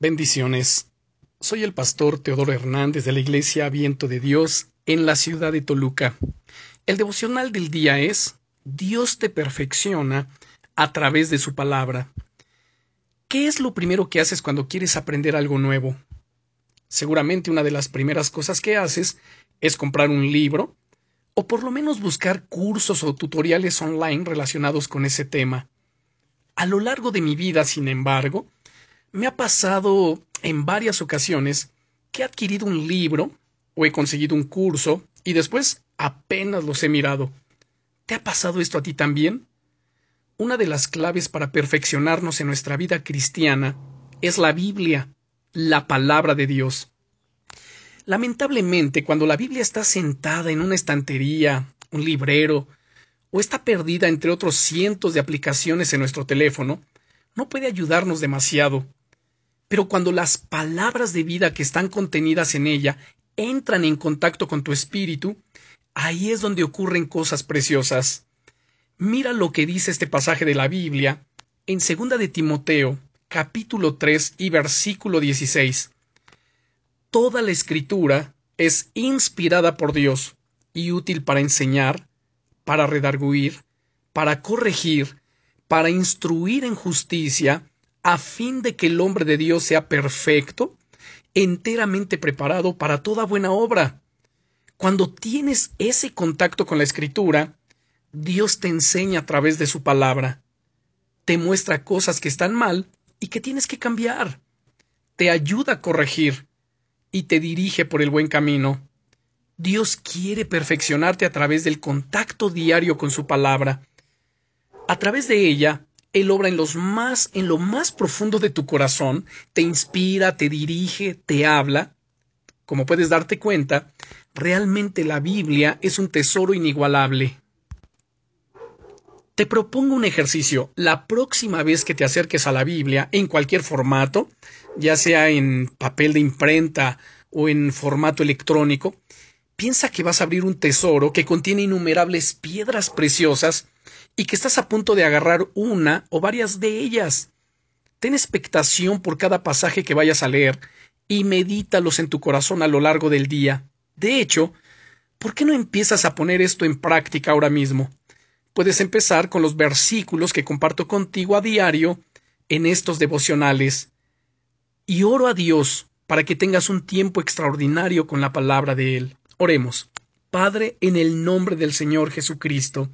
Bendiciones. Soy el pastor Teodoro Hernández de la Iglesia Viento de Dios en la ciudad de Toluca. El devocional del día es Dios te perfecciona a través de su palabra. ¿Qué es lo primero que haces cuando quieres aprender algo nuevo? Seguramente una de las primeras cosas que haces es comprar un libro o por lo menos buscar cursos o tutoriales online relacionados con ese tema. A lo largo de mi vida, sin embargo, me ha pasado en varias ocasiones que he adquirido un libro o he conseguido un curso y después apenas los he mirado. ¿Te ha pasado esto a ti también? Una de las claves para perfeccionarnos en nuestra vida cristiana es la Biblia, la palabra de Dios. Lamentablemente, cuando la Biblia está sentada en una estantería, un librero, o está perdida entre otros cientos de aplicaciones en nuestro teléfono, no puede ayudarnos demasiado. Pero cuando las palabras de vida que están contenidas en ella entran en contacto con tu espíritu, ahí es donde ocurren cosas preciosas. Mira lo que dice este pasaje de la Biblia en 2 de Timoteo, capítulo 3 y versículo 16. Toda la escritura es inspirada por Dios y útil para enseñar, para redarguir, para corregir, para instruir en justicia, a fin de que el hombre de Dios sea perfecto, enteramente preparado para toda buena obra. Cuando tienes ese contacto con la Escritura, Dios te enseña a través de su palabra, te muestra cosas que están mal y que tienes que cambiar, te ayuda a corregir y te dirige por el buen camino. Dios quiere perfeccionarte a través del contacto diario con su palabra. A través de ella, él obra en los más, en lo más profundo de tu corazón, te inspira, te dirige, te habla. Como puedes darte cuenta, realmente la Biblia es un tesoro inigualable. Te propongo un ejercicio. La próxima vez que te acerques a la Biblia, en cualquier formato, ya sea en papel de imprenta o en formato electrónico, piensa que vas a abrir un tesoro que contiene innumerables piedras preciosas y que estás a punto de agarrar una o varias de ellas. Ten expectación por cada pasaje que vayas a leer y medítalos en tu corazón a lo largo del día. De hecho, ¿por qué no empiezas a poner esto en práctica ahora mismo? Puedes empezar con los versículos que comparto contigo a diario en estos devocionales. Y oro a Dios para que tengas un tiempo extraordinario con la palabra de Él. Oremos. Padre, en el nombre del Señor Jesucristo,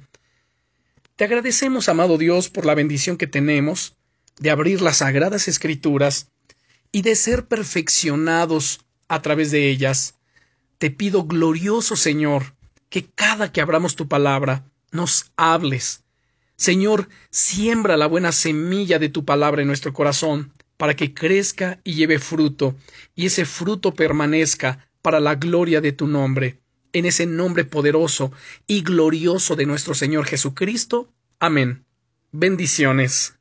te agradecemos, amado Dios, por la bendición que tenemos de abrir las sagradas escrituras y de ser perfeccionados a través de ellas. Te pido, glorioso Señor, que cada que abramos tu palabra, nos hables. Señor, siembra la buena semilla de tu palabra en nuestro corazón, para que crezca y lleve fruto, y ese fruto permanezca para la gloria de tu nombre en ese nombre poderoso y glorioso de nuestro Señor Jesucristo. Amén. Bendiciones.